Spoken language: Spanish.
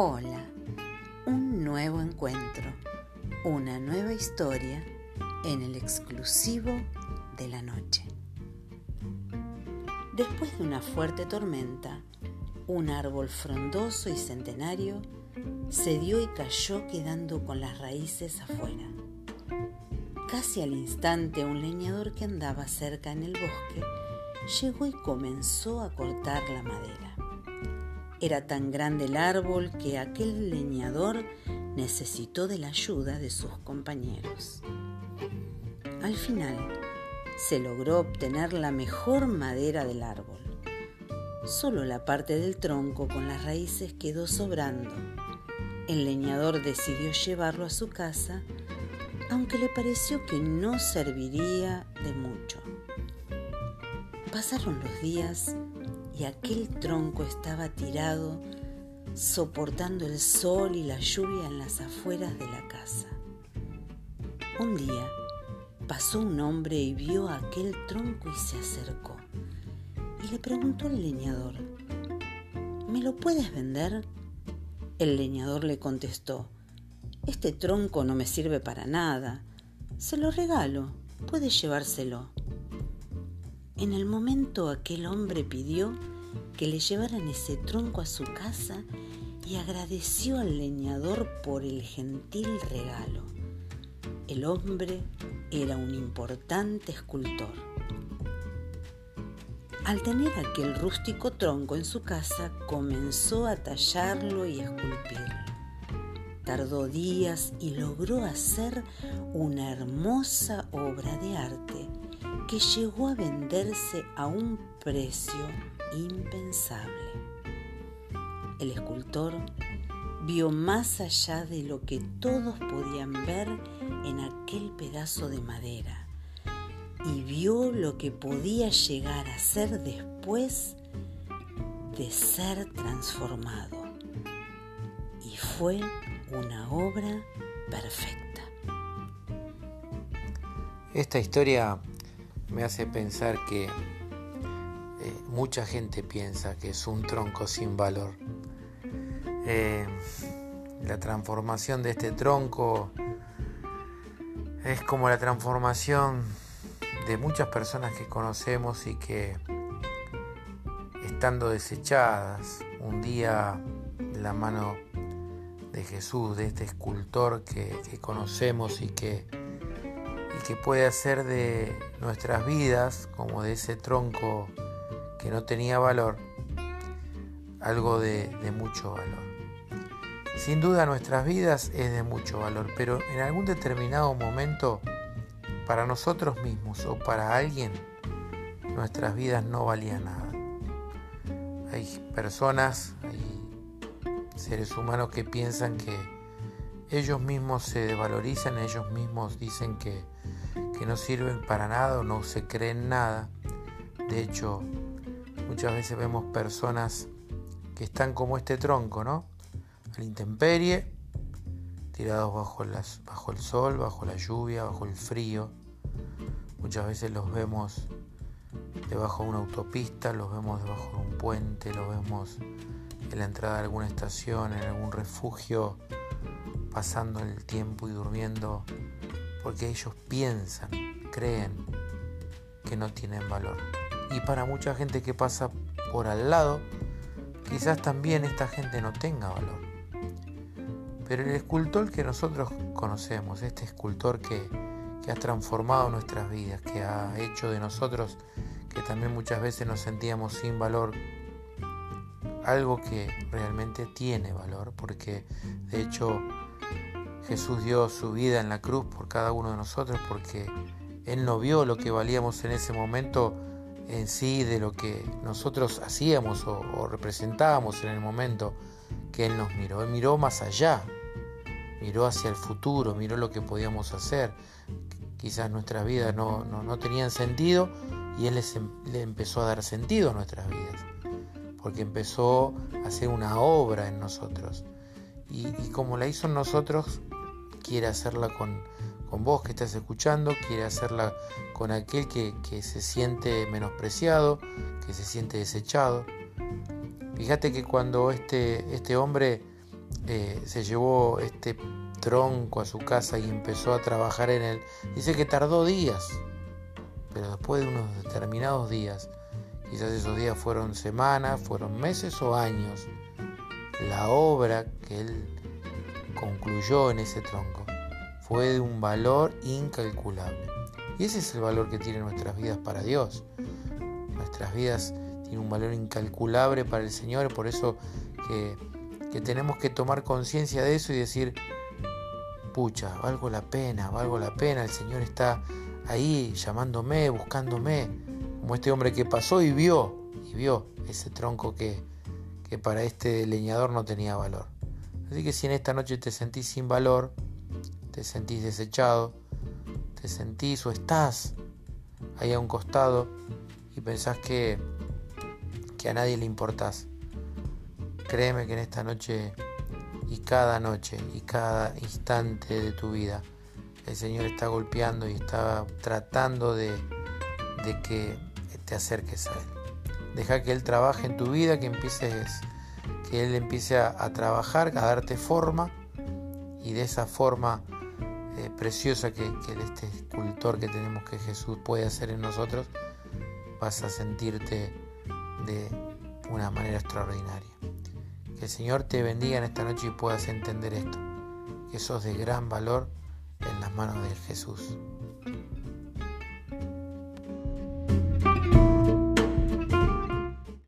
Hola, un nuevo encuentro, una nueva historia en el exclusivo de la noche. Después de una fuerte tormenta, un árbol frondoso y centenario se dio y cayó quedando con las raíces afuera. Casi al instante un leñador que andaba cerca en el bosque llegó y comenzó a cortar la madera. Era tan grande el árbol que aquel leñador necesitó de la ayuda de sus compañeros. Al final, se logró obtener la mejor madera del árbol. Solo la parte del tronco con las raíces quedó sobrando. El leñador decidió llevarlo a su casa aunque le pareció que no serviría de mucho. Pasaron los días y aquel tronco estaba tirado, soportando el sol y la lluvia en las afueras de la casa. Un día pasó un hombre y vio aquel tronco y se acercó y le preguntó al leñador, ¿me lo puedes vender? El leñador le contestó, este tronco no me sirve para nada. Se lo regalo. Puede llevárselo. En el momento aquel hombre pidió que le llevaran ese tronco a su casa y agradeció al leñador por el gentil regalo. El hombre era un importante escultor. Al tener aquel rústico tronco en su casa, comenzó a tallarlo y esculpirlo. Tardó días y logró hacer una hermosa obra de arte que llegó a venderse a un precio impensable. El escultor vio más allá de lo que todos podían ver en aquel pedazo de madera y vio lo que podía llegar a ser después de ser transformado. Y fue una obra perfecta. Esta historia me hace pensar que eh, mucha gente piensa que es un tronco sin valor. Eh, la transformación de este tronco es como la transformación de muchas personas que conocemos y que estando desechadas un día la mano de Jesús, de este escultor que, conocemos y que, que puede hacer de nuestras vidas, como de ese tronco que no tenía valor, algo de, de mucho valor. Sin duda nuestras vidas es de mucho valor, pero en algún determinado momento, para nosotros mismos o para alguien, nuestras vidas no valían nada. Hay personas, hay seres humanos que piensan que ellos mismos se desvalorizan, ellos mismos dicen que, no sirven para nada o no se creen nada. De hecho, muchas veces vemos personas que están como este tronco, ¿no? A la intemperie, tirados bajo, bajo el sol, bajo la lluvia, bajo el frío. Muchas veces los vemos debajo de una autopista, los vemos debajo de un puente, los vemos en la entrada de alguna estación, en algún refugio, pasando el tiempo y durmiendo, porque ellos piensan, creen que no tienen valor. Y para mucha gente que pasa por al lado, quizás también esta gente no tenga valor. Pero el escultor que nosotros conocemos, este escultor que, que ha transformado nuestras vidas, que ha hecho de nosotros, que también muchas veces nos sentíamos sin valor, algo que realmente tiene valor, porque de hecho Jesús dio su vida en la cruz por cada uno de nosotros, porque Él no vio lo que valíamos en ese momento en sí de lo que nosotros hacíamos o, representábamos en el momento que Él nos miró. Él miró más allá, miró hacia el futuro, miró lo que podíamos hacer. Quizás nuestras vidas no, no, tenían sentido y Él les, em, le empezó a dar sentido a nuestras vidas porque empezó a hacer una obra en nosotros. Y, como la hizo en nosotros, quiere hacerla con, vos que estás escuchando, quiere hacerla con aquel que, se siente menospreciado, que se siente desechado. Fíjate que cuando este, este hombre eh, se llevó este tronco a su casa y empezó a trabajar en él, dice que tardó días, pero después de unos determinados días, quizás esos días fueron semanas, fueron meses o años, la obra que él concluyó en ese tronco fue de un valor incalculable. Y ese es el valor que tienen nuestras vidas para Dios. Nuestras vidas tienen un valor incalculable para el Señor, por eso que, que tenemos que tomar conciencia de eso y decir, pucha, valgo la pena, valgo la pena, el Señor está ahí llamándome, buscándome, como este hombre que pasó y vio, y vio ese tronco que, que para este leñador no tenía valor. Así que si en esta noche te sentís sin valor, te sentís desechado, te sentís o estás ahí a un costado y pensás que, que a nadie le importás, créeme que en esta noche y cada noche y cada instante de tu vida el Señor está golpeando y está tratando de, de que te acerques a Él. Deja que Él trabaje en tu vida, que empieces, que Él empiece a, trabajar, a darte forma y de esa forma eh, preciosa que, que, este escultor que tenemos que Jesús puede hacer en nosotros, vas a sentirte de una manera extraordinaria. Que el Señor te bendiga en esta noche y puedas entender esto, que sos de gran valor en las manos de Jesús.